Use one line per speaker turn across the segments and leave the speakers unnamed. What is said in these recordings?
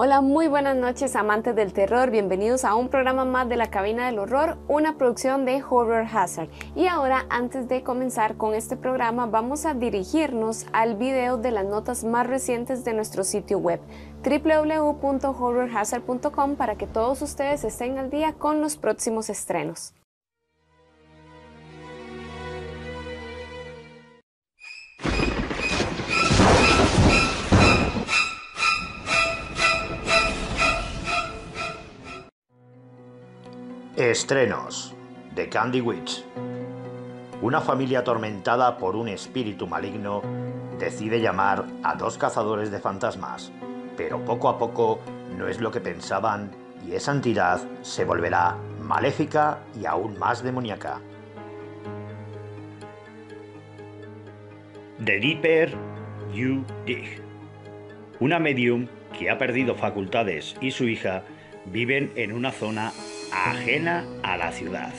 Hola, muy buenas noches amantes del terror, bienvenidos a un programa más de la Cabina del Horror, una producción de Horror Hazard. Y ahora, antes de comenzar con este programa, vamos a dirigirnos al video de las notas más recientes de nuestro sitio web www.horrorhazard.com para que todos ustedes estén al día con los próximos estrenos.
Estrenos de Candy Witch. Una familia atormentada por un espíritu maligno decide llamar a dos cazadores de fantasmas, pero poco a poco no es lo que pensaban y esa entidad se volverá maléfica y aún más demoníaca.
The Deeper You Dig. Una medium que ha perdido facultades y su hija viven en una zona ajena a la ciudad.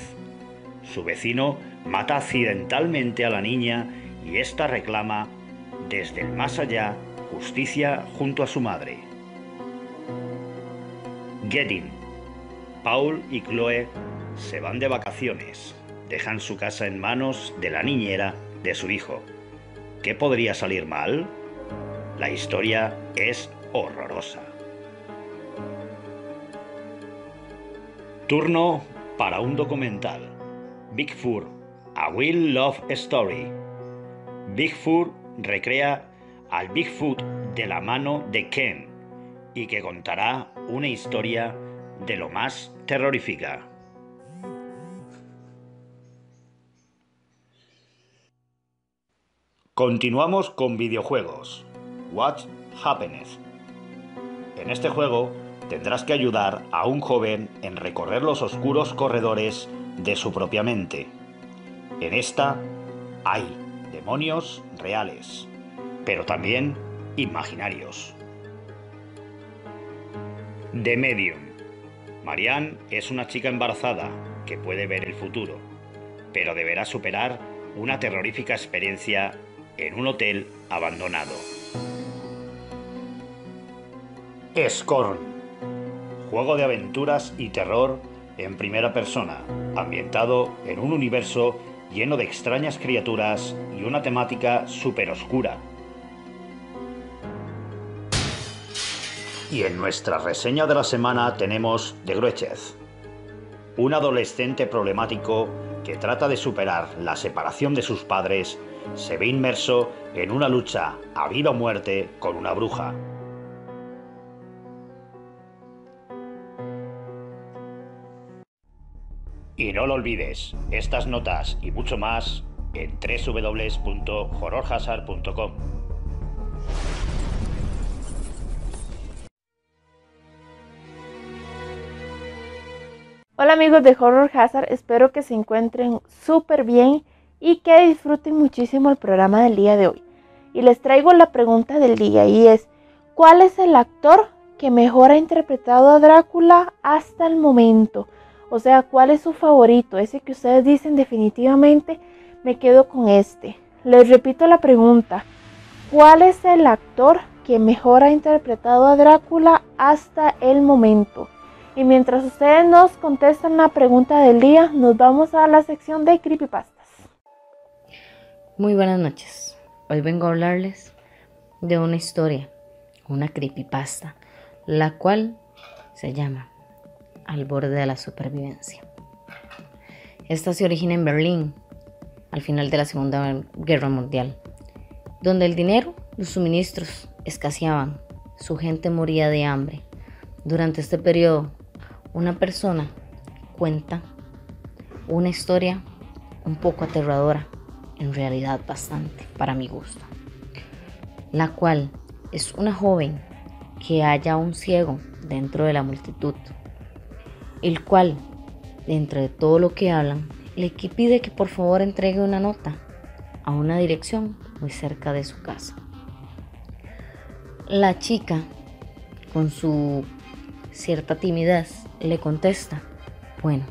Su vecino mata accidentalmente a la niña y ésta reclama, desde el más allá, justicia junto a su madre. Getting. Paul y Chloe se van de vacaciones. Dejan su casa en manos de la niñera de su hijo. ¿Qué podría salir mal? La historia es horrorosa. Turno para un documental. Bigfoot, A Will Love Story. Bigfoot recrea al Bigfoot de la mano de Ken y que contará una historia de lo más terrorífica. Continuamos con videojuegos. What Happiness. En este juego tendrás que ayudar a un joven en recorrer los oscuros corredores de su propia mente. En esta hay demonios reales, pero también imaginarios. The Medium. Marianne es una chica embarazada que puede ver el futuro, pero deberá superar una terrorífica experiencia en un hotel abandonado. Scorn juego de aventuras y terror en primera persona, ambientado en un universo lleno de extrañas criaturas y una temática súper oscura. Y en nuestra reseña de la semana tenemos The Gruechez, un adolescente problemático que trata de superar la separación de sus padres, se ve inmerso en una lucha a vida o muerte con una bruja. Y no lo olvides, estas notas y mucho más en www.horrorhazard.com.
Hola amigos de Horror Hazard, espero que se encuentren súper bien y que disfruten muchísimo el programa del día de hoy. Y les traigo la pregunta del día y es, ¿cuál es el actor que mejor ha interpretado a Drácula hasta el momento? O sea, ¿cuál es su favorito? Ese que ustedes dicen definitivamente me quedo con este. Les repito la pregunta. ¿Cuál es el actor que mejor ha interpretado a Drácula hasta el momento? Y mientras ustedes nos contestan la pregunta del día, nos vamos a la sección de creepypastas.
Muy buenas noches. Hoy vengo a hablarles de una historia, una creepypasta, la cual se llama al borde de la supervivencia. Esta se origina en Berlín, al final de la Segunda Guerra Mundial, donde el dinero, los suministros escaseaban, su gente moría de hambre. Durante este periodo, una persona cuenta una historia un poco aterradora, en realidad bastante, para mi gusto, la cual es una joven que halla un ciego dentro de la multitud el cual, dentro de todo lo que hablan, le pide que por favor entregue una nota a una dirección muy cerca de su casa. La chica, con su cierta timidez, le contesta, bueno,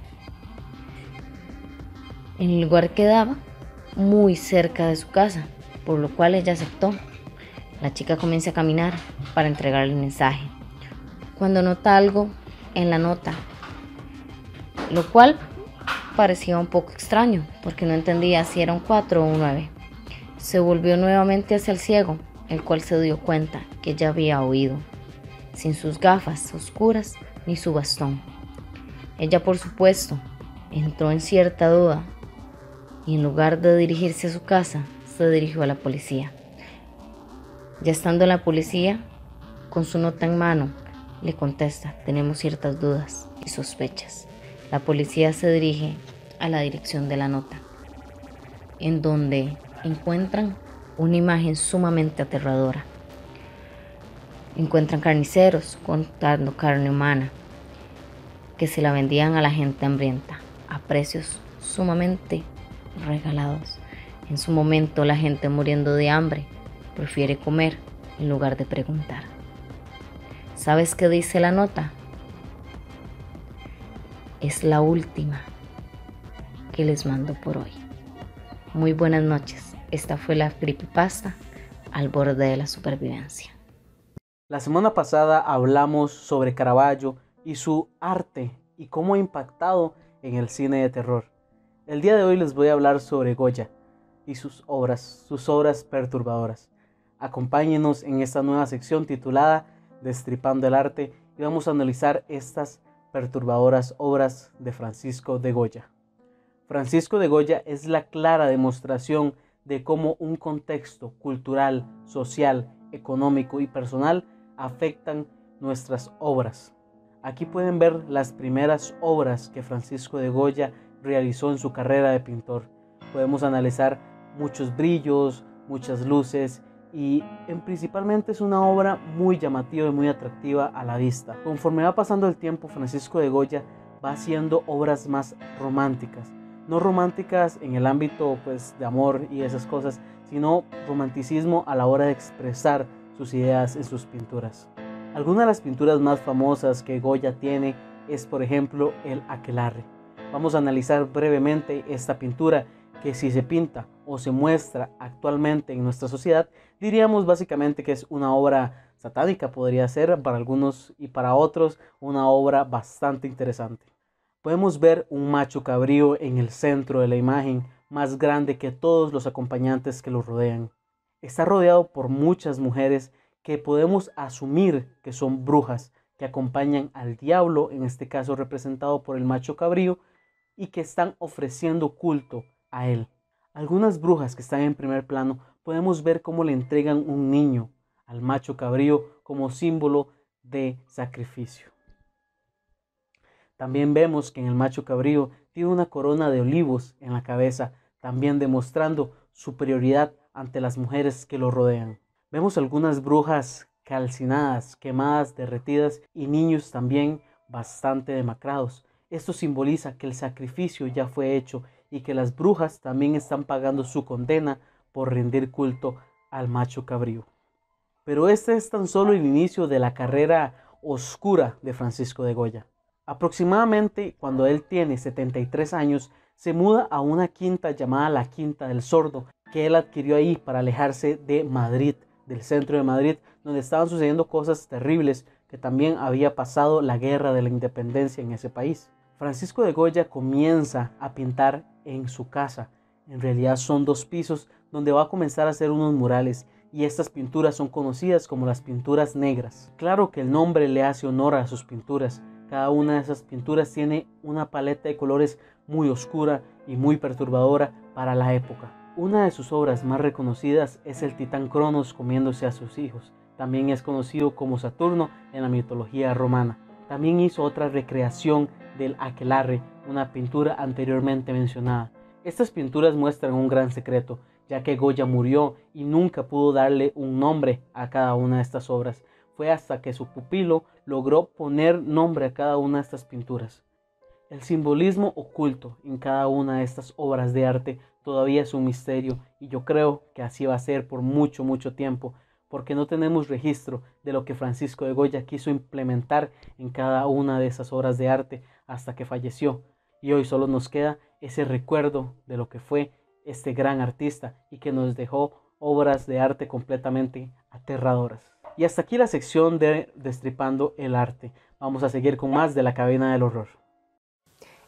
en el lugar quedaba muy cerca de su casa, por lo cual ella aceptó. La chica comienza a caminar para entregar el mensaje. cuando nota algo en la nota, lo cual parecía un poco extraño porque no entendía si era un 4 o un 9. Se volvió nuevamente hacia el ciego, el cual se dio cuenta que ya había oído, sin sus gafas oscuras ni su bastón. Ella, por supuesto, entró en cierta duda y en lugar de dirigirse a su casa, se dirigió a la policía. Ya estando en la policía, con su nota en mano, le contesta, tenemos ciertas dudas y sospechas. La policía se dirige a la dirección de la nota, en donde encuentran una imagen sumamente aterradora. Encuentran carniceros contando carne humana que se la vendían a la gente hambrienta a precios sumamente regalados. En su momento la gente muriendo de hambre prefiere comer en lugar de preguntar. ¿Sabes qué dice la nota? Es la última que les mando por hoy. Muy buenas noches. Esta fue la creepypasta al borde de la supervivencia.
La semana pasada hablamos sobre Caravaggio y su arte y cómo ha impactado en el cine de terror. El día de hoy les voy a hablar sobre Goya y sus obras, sus obras perturbadoras. Acompáñenos en esta nueva sección titulada Destripando el arte y vamos a analizar estas perturbadoras obras de Francisco de Goya. Francisco de Goya es la clara demostración de cómo un contexto cultural, social, económico y personal afectan nuestras obras. Aquí pueden ver las primeras obras que Francisco de Goya realizó en su carrera de pintor. Podemos analizar muchos brillos, muchas luces y en principalmente es una obra muy llamativa y muy atractiva a la vista. Conforme va pasando el tiempo, Francisco de Goya va haciendo obras más románticas. No románticas en el ámbito pues, de amor y esas cosas, sino romanticismo a la hora de expresar sus ideas en sus pinturas. Algunas de las pinturas más famosas que Goya tiene es por ejemplo el aquelarre. Vamos a analizar brevemente esta pintura que si se pinta o se muestra actualmente en nuestra sociedad, diríamos básicamente que es una obra satánica, podría ser para algunos y para otros una obra bastante interesante. Podemos ver un macho cabrío en el centro de la imagen, más grande que todos los acompañantes que lo rodean. Está rodeado por muchas mujeres que podemos asumir que son brujas, que acompañan al diablo, en este caso representado por el macho cabrío, y que están ofreciendo culto a él. Algunas brujas que están en primer plano podemos ver cómo le entregan un niño al macho cabrío como símbolo de sacrificio. También vemos que en el macho cabrío tiene una corona de olivos en la cabeza, también demostrando superioridad ante las mujeres que lo rodean. Vemos algunas brujas calcinadas, quemadas, derretidas y niños también bastante demacrados. Esto simboliza que el sacrificio ya fue hecho y que las brujas también están pagando su condena por rendir culto al macho cabrío. Pero este es tan solo el inicio de la carrera oscura de Francisco de Goya. Aproximadamente cuando él tiene 73 años, se muda a una quinta llamada la Quinta del Sordo, que él adquirió ahí para alejarse de Madrid, del centro de Madrid, donde estaban sucediendo cosas terribles, que también había pasado la guerra de la independencia en ese país. Francisco de Goya comienza a pintar en su casa. En realidad son dos pisos donde va a comenzar a hacer unos murales y estas pinturas son conocidas como las pinturas negras. Claro que el nombre le hace honor a sus pinturas. Cada una de esas pinturas tiene una paleta de colores muy oscura y muy perturbadora para la época. Una de sus obras más reconocidas es el titán Cronos comiéndose a sus hijos. También es conocido como Saturno en la mitología romana. También hizo otra recreación del aquelarre, una pintura anteriormente mencionada. Estas pinturas muestran un gran secreto, ya que Goya murió y nunca pudo darle un nombre a cada una de estas obras. Fue hasta que su pupilo logró poner nombre a cada una de estas pinturas. El simbolismo oculto en cada una de estas obras de arte todavía es un misterio y yo creo que así va a ser por mucho, mucho tiempo, porque no tenemos registro de lo que Francisco de Goya quiso implementar en cada una de esas obras de arte hasta que falleció. Y hoy solo nos queda ese recuerdo de lo que fue este gran artista y que nos dejó obras de arte completamente aterradoras. Y hasta aquí la sección de Destripando el Arte. Vamos a seguir con más de la cabina del horror.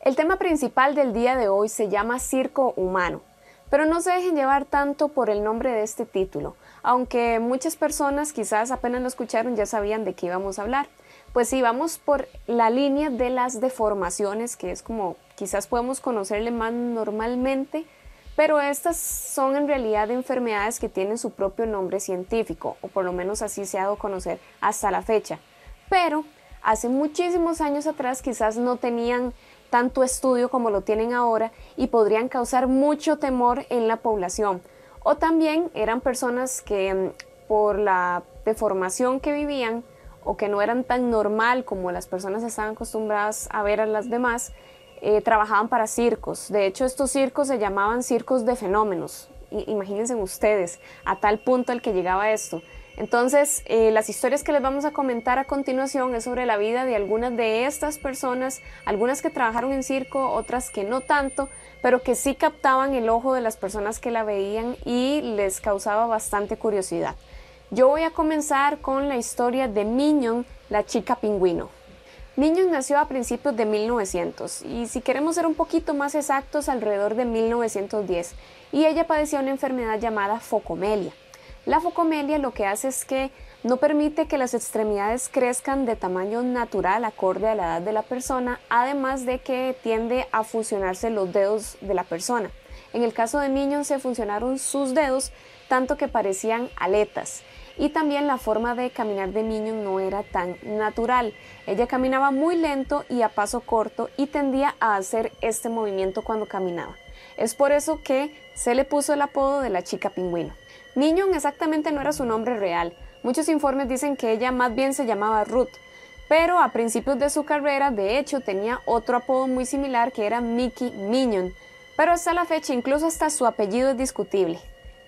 El tema principal del día de hoy se llama Circo Humano, pero no se dejen llevar tanto por el nombre de este título, aunque muchas personas quizás apenas lo escucharon ya sabían de qué íbamos a hablar. Pues sí, vamos por la línea de las deformaciones, que es como quizás podemos conocerle más normalmente, pero estas son en realidad enfermedades que tienen su propio nombre científico, o por lo menos así se ha dado a conocer hasta la fecha. Pero hace muchísimos años atrás quizás no tenían tanto estudio como lo tienen ahora y podrían causar mucho temor en la población. O también eran personas que mm, por la deformación que vivían o que no eran tan normal como las personas estaban acostumbradas a ver a las demás, eh, trabajaban para circos. De hecho, estos circos se llamaban circos de fenómenos. imagínense ustedes, a tal punto al que llegaba esto. Entonces, eh, las historias que les vamos a comentar a continuación es sobre la vida de algunas de estas personas, algunas que trabajaron en circo, otras que no tanto, pero que sí captaban el ojo de las personas que la veían y les causaba bastante curiosidad. Yo voy a comenzar con la historia de Minion, la chica pingüino. Minion nació a principios de 1900 y si queremos ser un poquito más exactos, alrededor de 1910, y ella padecía una enfermedad llamada focomelia. La focomelia lo que hace es que no permite que las extremidades crezcan de tamaño natural acorde a la edad de la persona, además de que tiende a fusionarse los dedos de la persona. En el caso de Minion se funcionaron sus dedos tanto que parecían aletas y también la forma de caminar de Minion no era tan natural. Ella caminaba muy lento y a paso corto y tendía a hacer este movimiento cuando caminaba. Es por eso que se le puso el apodo de la chica pingüino. Minion exactamente no era su nombre real. Muchos informes dicen que ella más bien se llamaba Ruth, pero a principios de su carrera, de hecho, tenía otro apodo muy similar que era Mickey Minion, pero hasta la fecha incluso hasta su apellido es discutible.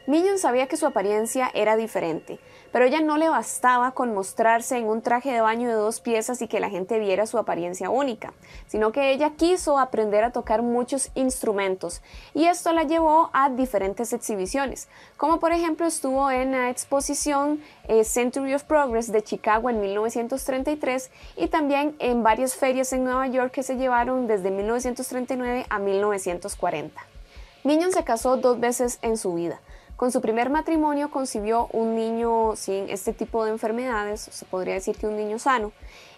Minion sabía que su apariencia era diferente, pero ella no le bastaba con mostrarse en un traje de baño de dos piezas y que la gente viera su apariencia única, sino que ella quiso aprender a tocar muchos instrumentos y esto la llevó a diferentes exhibiciones, como por ejemplo estuvo en la exposición eh, Century of Progress de Chicago en 1933 y también en varias ferias en Nueva York que se llevaron desde 1939 a 1940. Minion se casó dos veces en su vida. Con su primer matrimonio concibió un niño sin este tipo de enfermedades, se podría decir que un niño sano.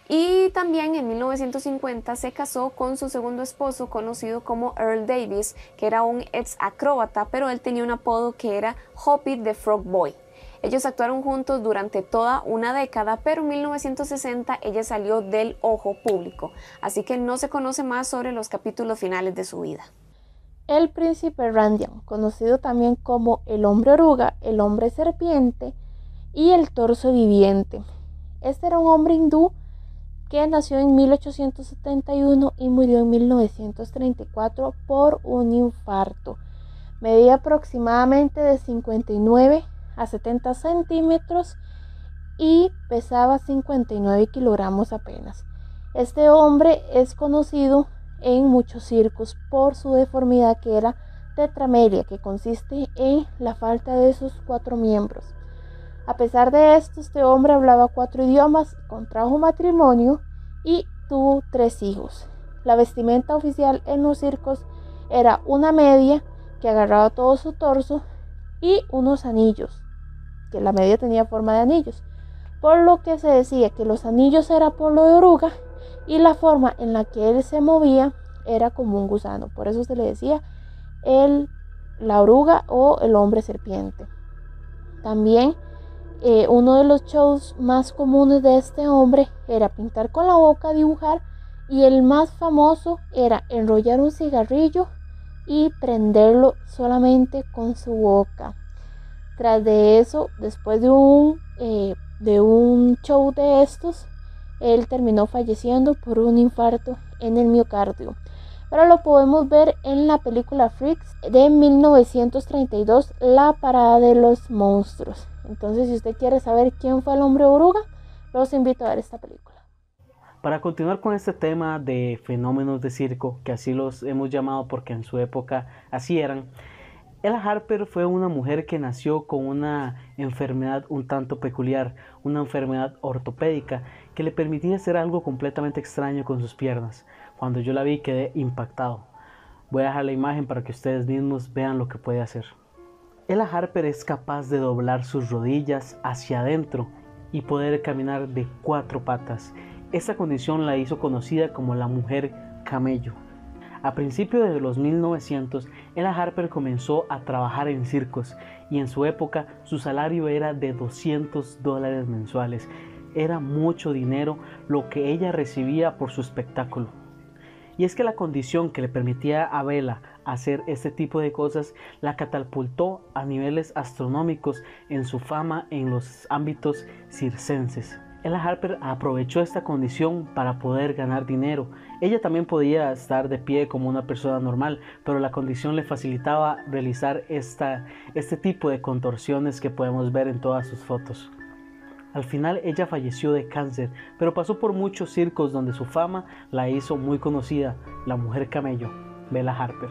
Y también en 1950 se casó con su segundo esposo conocido como Earl Davis, que era un ex acróbata, pero él tenía un apodo que era Hoppy the Frog Boy. Ellos actuaron juntos durante toda una década, pero en 1960 ella salió del ojo público, así que no se conoce más sobre los capítulos finales de su vida.
El príncipe Randian, conocido también como el hombre oruga, el hombre serpiente y el torso viviente. Este era un hombre hindú que nació en 1871 y murió en 1934 por un infarto. Medía aproximadamente de 59 a 70 centímetros y pesaba 59 kilogramos apenas. Este hombre es conocido en muchos circos por su deformidad que era tetramelia, que consiste en la falta de sus cuatro miembros. A pesar de esto, este hombre hablaba cuatro idiomas, contrajo matrimonio y tuvo tres hijos. La vestimenta oficial en los circos era una media que agarraba todo su torso y unos anillos, que la media tenía forma de anillos, por lo que se decía que los anillos era por lo de oruga y la forma en la que él se movía era como un gusano. Por eso se le decía el, la oruga o el hombre serpiente. También eh, uno de los shows más comunes de este hombre era pintar con la boca, dibujar y el más famoso era enrollar un cigarrillo y prenderlo solamente con su boca. Tras de eso, después de un, eh, de un show de estos, él terminó falleciendo por un infarto en el miocardio. Pero lo podemos ver en la película Freaks de 1932, La Parada de los Monstruos. Entonces, si usted quiere saber quién fue el hombre oruga, los invito a ver esta película.
Para continuar con este tema de fenómenos de circo, que así los hemos llamado porque en su época así eran, Ella Harper fue una mujer que nació con una enfermedad un tanto peculiar, una enfermedad ortopédica que le permitía hacer algo completamente extraño con sus piernas. Cuando yo la vi quedé impactado. Voy a dejar la imagen para que ustedes mismos vean lo que puede hacer. Ella Harper es capaz de doblar sus rodillas hacia adentro y poder caminar de cuatro patas. Esta condición la hizo conocida como la mujer camello. A principios de los 1900, Ella Harper comenzó a trabajar en circos y en su época su salario era de 200 dólares mensuales. Era mucho dinero lo que ella recibía por su espectáculo. Y es que la condición que le permitía a Bella hacer este tipo de cosas la catapultó a niveles astronómicos en su fama en los ámbitos circenses. Ella Harper aprovechó esta condición para poder ganar dinero. Ella también podía estar de pie como una persona normal, pero la condición le facilitaba realizar esta, este tipo de contorsiones que podemos ver en todas sus fotos. Al final ella falleció de cáncer, pero pasó por muchos circos donde su fama la hizo muy conocida, la mujer camello, Bella Harper.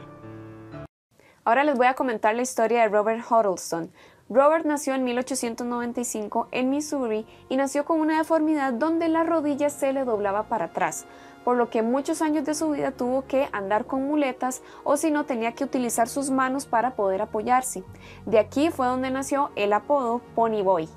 Ahora les voy a comentar la historia de Robert Huddleston, Robert nació en 1895 en Missouri y nació con una deformidad donde la rodilla se le doblaba para atrás, por lo que muchos años de su vida tuvo que andar con muletas o si no tenía que utilizar sus manos para poder apoyarse. De aquí fue donde nació el apodo Pony Boy.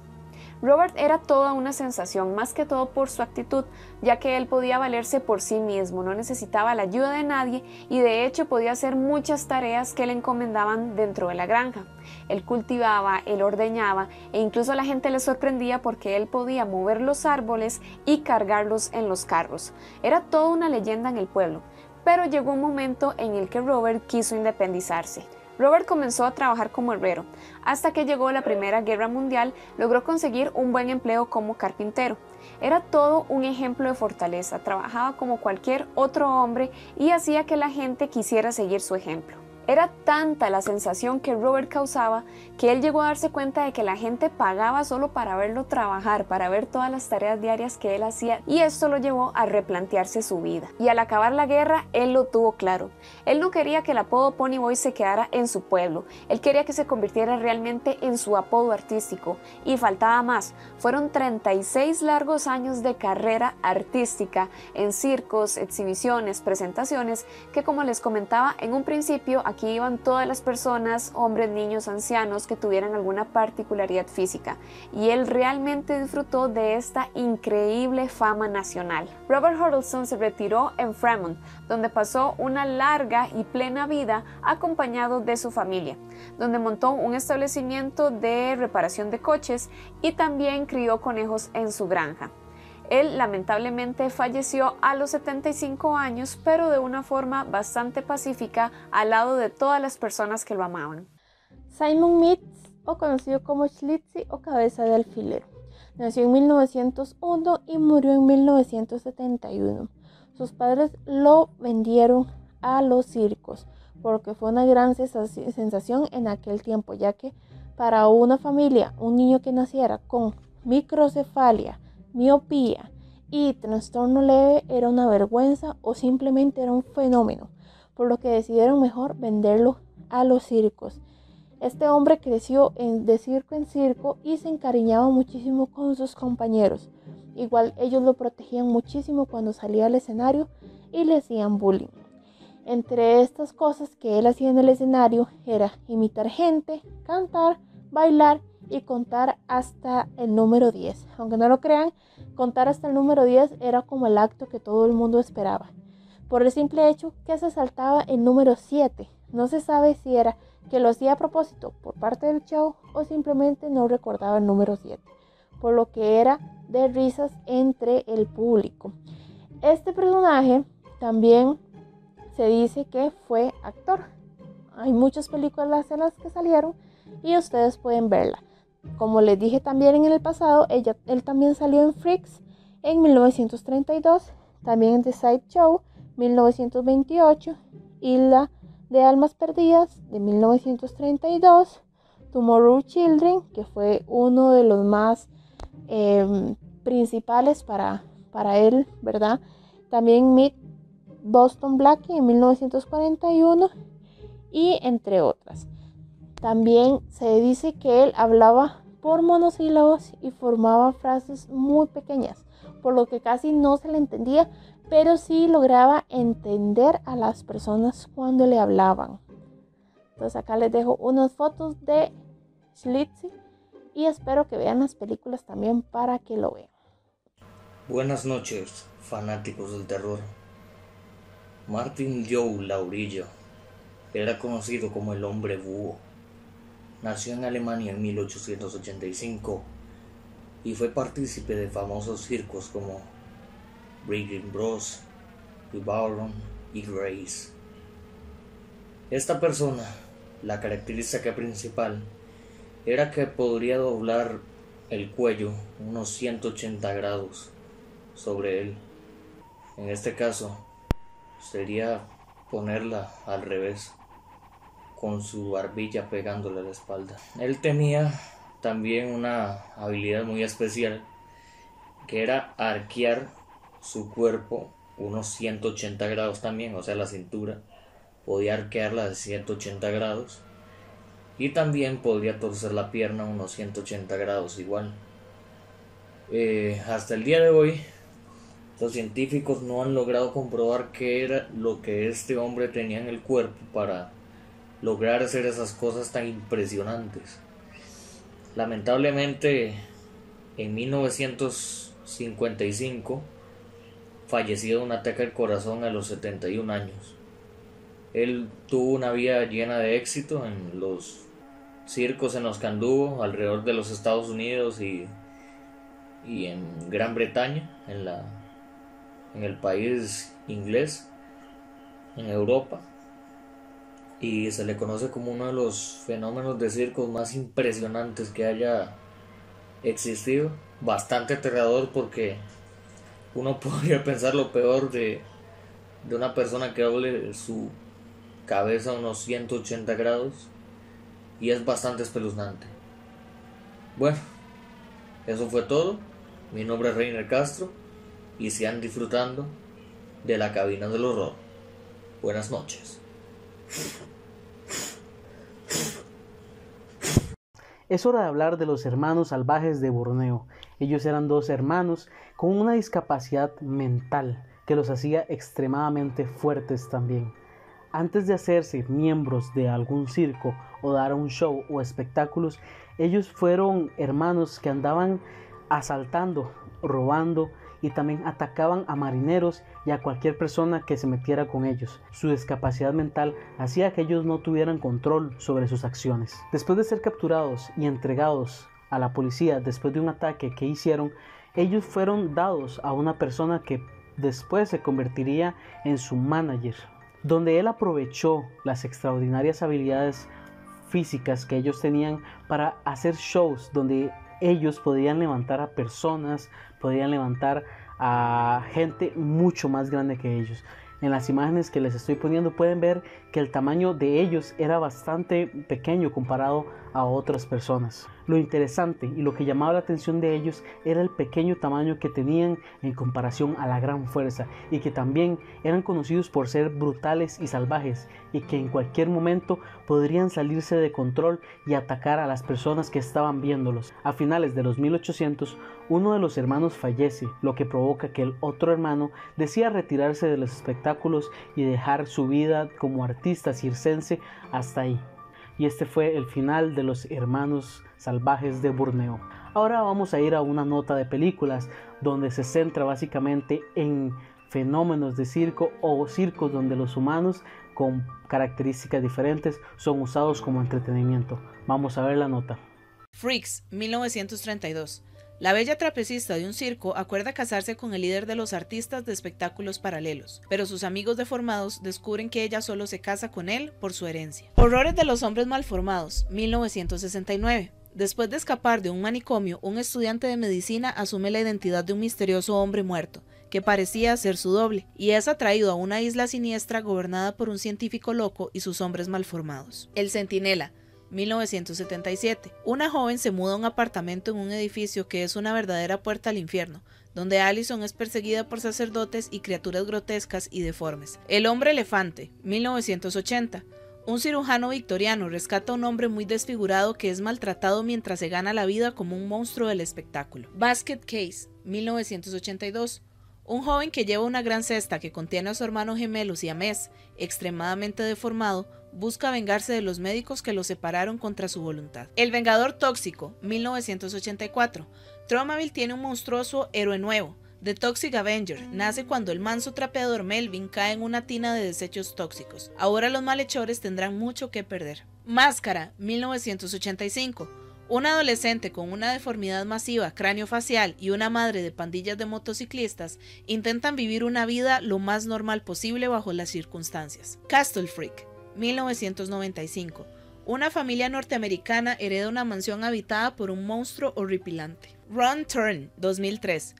Robert era toda una sensación, más que todo por su actitud, ya que él podía valerse por sí mismo, no necesitaba la ayuda de nadie y de hecho podía hacer muchas tareas que le encomendaban dentro de la granja. Él cultivaba, él ordeñaba e incluso la gente le sorprendía porque él podía mover los árboles y cargarlos en los carros. Era toda una leyenda en el pueblo, pero llegó un momento en el que Robert quiso independizarse. Robert comenzó a trabajar como herrero. Hasta que llegó la Primera Guerra Mundial, logró conseguir un buen empleo como carpintero. Era todo un ejemplo de fortaleza, trabajaba como cualquier otro hombre y hacía que la gente quisiera seguir su ejemplo. Era tanta la sensación que Robert causaba que él llegó a darse cuenta de que la gente pagaba solo para verlo trabajar, para ver todas las tareas diarias que él hacía y esto lo llevó a replantearse su vida. Y al acabar la guerra, él lo tuvo claro. Él no quería que el apodo Pony Boy se quedara en su pueblo, él quería que se convirtiera realmente en su apodo artístico. Y faltaba más, fueron 36 largos años de carrera artística en circos, exhibiciones, presentaciones, que como les comentaba en un principio, Aquí iban todas las personas, hombres, niños, ancianos que tuvieran alguna particularidad física y él realmente disfrutó de esta increíble fama nacional. Robert Huddleston se retiró en Fremont, donde pasó una larga y plena vida acompañado de su familia, donde montó un establecimiento de reparación de coches y también crió conejos en su granja. Él lamentablemente falleció a los 75 años, pero de una forma bastante pacífica al lado de todas las personas que lo amaban.
Simon Mitz, o conocido como Schlitzie o cabeza de alfiler, nació en 1901 y murió en 1971. Sus padres lo vendieron a los circos porque fue una gran sensación en aquel tiempo, ya que para una familia, un niño que naciera con microcefalia, miopía y trastorno leve era una vergüenza o simplemente era un fenómeno, por lo que decidieron mejor venderlo a los circos. Este hombre creció de circo en circo y se encariñaba muchísimo con sus compañeros. Igual ellos lo protegían muchísimo cuando salía al escenario y le hacían bullying. Entre estas cosas que él hacía en el escenario era imitar gente, cantar, bailar y contar hasta el número 10. Aunque no lo crean, contar hasta el número 10 era como el acto que todo el mundo esperaba. Por el simple hecho que se saltaba el número 7. No se sabe si era que lo hacía a propósito por parte del show o simplemente no recordaba el número 7. Por lo que era de risas entre el público. Este personaje también se dice que fue actor. Hay muchas películas en las que salieron y ustedes pueden verla. Como les dije también en el pasado, él también salió en Freaks en 1932, también en The Side Show 1928, Isla de Almas Perdidas de 1932, Tomorrow Children, que fue uno de los más em, principales para, para él, ¿verdad? También Meet Boston Black en 1941 y entre otras. También se dice que él hablaba por monosílabos y formaba frases muy pequeñas, por lo que casi no se le entendía, pero sí lograba entender a las personas cuando le hablaban. Entonces acá les dejo unas fotos de Schlitzy y espero que vean las películas también para que lo vean.
Buenas noches, fanáticos del terror. Martin Joe Laurillo era conocido como el hombre búho. Nació en Alemania en 1885 y fue partícipe de famosos circos como Breaking Bros, y Baron y Grace. Esta persona, la característica principal, era que podría doblar el cuello unos 180 grados sobre él. En este caso, sería ponerla al revés, con su barbilla pegándole la espalda. Él tenía también una habilidad muy especial, que era arquear su cuerpo unos 180 grados también, o sea, la cintura, podía arquearla de 180 grados y también podría torcer la pierna unos 180 grados igual. Eh, hasta el día de hoy, los científicos no han logrado comprobar qué era lo que este hombre tenía en el cuerpo para lograr hacer esas cosas tan impresionantes. Lamentablemente, en 1955, falleció de un ataque al corazón a los 71 años. Él tuvo una vida llena de éxito en los circos en los que anduvo alrededor de los Estados Unidos y, y en Gran Bretaña, en, la, en el país inglés, en Europa. Y se le conoce como uno de los fenómenos de circos más impresionantes que haya existido. Bastante aterrador porque uno podría pensar lo peor de, de una persona que hable su cabeza a unos 180 grados y es bastante espeluznante. Bueno, eso fue todo. Mi nombre es Reiner Castro y sean disfrutando de la cabina del horror. Buenas noches.
Es hora de hablar de los hermanos salvajes de Borneo. Ellos eran dos hermanos con una discapacidad mental que los hacía extremadamente fuertes también. Antes de hacerse miembros de algún circo o dar un show o espectáculos, ellos fueron hermanos que andaban asaltando, robando y también atacaban a marineros y a cualquier persona que se metiera con ellos. Su discapacidad mental hacía que ellos no tuvieran control sobre sus acciones. Después de ser capturados y entregados a la policía después de un ataque que hicieron, ellos fueron dados a una persona que después se convertiría en su manager, donde él aprovechó las extraordinarias habilidades físicas que ellos tenían para hacer shows donde ellos podían levantar a personas, podían levantar a gente mucho más grande que ellos. En las imágenes que les estoy poniendo pueden ver que el tamaño de ellos era bastante pequeño comparado a otras personas. Lo interesante y lo que llamaba la atención de ellos era el pequeño tamaño que tenían en comparación a la gran fuerza y que también eran conocidos por ser brutales y salvajes y que en cualquier momento podrían salirse de control y atacar a las personas que estaban viéndolos. A finales de los 1800, uno de los hermanos fallece, lo que provoca que el otro hermano decida retirarse de los espectáculos y dejar su vida como artista circense hasta ahí y este fue el final de los hermanos salvajes de Borneo. Ahora vamos a ir a una nota de películas donde se centra básicamente en fenómenos de circo o circos donde los humanos con características diferentes son usados como entretenimiento. Vamos a ver la nota.
Freaks, 1932. La bella trapecista de un circo acuerda casarse con el líder de los artistas de espectáculos paralelos, pero sus amigos deformados descubren que ella solo se casa con él por su herencia. Horrores de los hombres malformados, 1969. Después de escapar de un manicomio, un estudiante de medicina asume la identidad de un misterioso hombre muerto, que parecía ser su doble, y es atraído a una isla siniestra gobernada por un científico loco y sus hombres malformados. El Centinela, 1977. Una joven se muda a un apartamento en un edificio que es una verdadera puerta al infierno, donde Allison es perseguida por sacerdotes y criaturas grotescas y deformes. El hombre elefante, 1980. Un cirujano victoriano rescata a un hombre muy desfigurado que es maltratado mientras se gana la vida como un monstruo del espectáculo. Basket Case, 1982. Un joven que lleva una gran cesta que contiene a su hermano gemelo siamés, extremadamente deformado, busca vengarse de los médicos que lo separaron contra su voluntad. El Vengador Tóxico, 1984. Tromaville tiene un monstruoso héroe nuevo, The Toxic Avenger nace cuando el manso trapeador Melvin cae en una tina de desechos tóxicos. Ahora los malhechores tendrán mucho que perder. Máscara, 1985. Un adolescente con una deformidad masiva cráneo-facial y una madre de pandillas de motociclistas intentan vivir una vida lo más normal posible bajo las circunstancias. Castle Freak, 1995. Una familia norteamericana hereda una mansión habitada por un monstruo horripilante. Run Turn, 2003.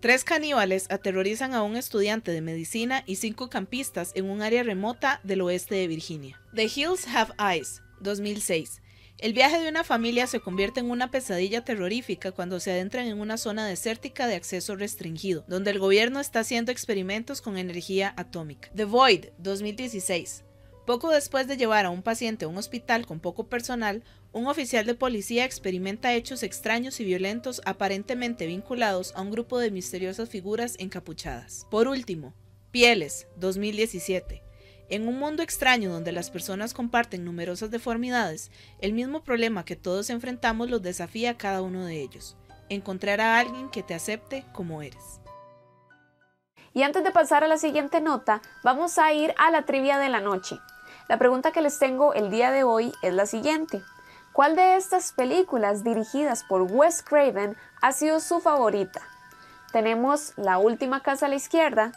Tres caníbales aterrorizan a un estudiante de medicina y cinco campistas en un área remota del oeste de Virginia. The Hills Have Eyes, 2006. El viaje de una familia se convierte en una pesadilla terrorífica cuando se adentran en una zona desértica de acceso restringido, donde el gobierno está haciendo experimentos con energía atómica. The Void, 2016. Poco después de llevar a un paciente a un hospital con poco personal, un oficial de policía experimenta hechos extraños y violentos aparentemente vinculados a un grupo de misteriosas figuras encapuchadas. Por último, Pieles, 2017. En un mundo extraño donde las personas comparten numerosas deformidades, el mismo problema que todos enfrentamos los desafía a cada uno de ellos. Encontrar a alguien que te acepte como eres.
Y antes de pasar a la siguiente nota, vamos a ir a la trivia de la noche. La pregunta que les tengo el día de hoy es la siguiente. ¿Cuál de estas películas dirigidas por Wes Craven ha sido su favorita? Tenemos La última casa a la izquierda,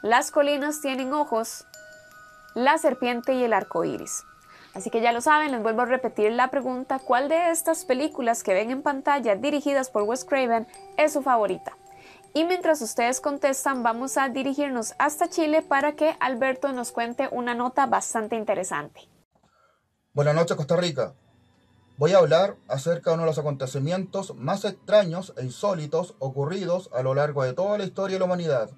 Las colinas tienen ojos, La serpiente y el arco iris. Así que ya lo saben, les vuelvo a repetir la pregunta: ¿cuál de estas películas que ven en pantalla dirigidas por Wes Craven es su favorita? Y mientras ustedes contestan, vamos a dirigirnos hasta Chile para que Alberto nos cuente una nota bastante interesante.
Buenas noches, Costa Rica. Voy a hablar acerca de uno de los acontecimientos más extraños e insólitos ocurridos a lo largo de toda la historia de la humanidad.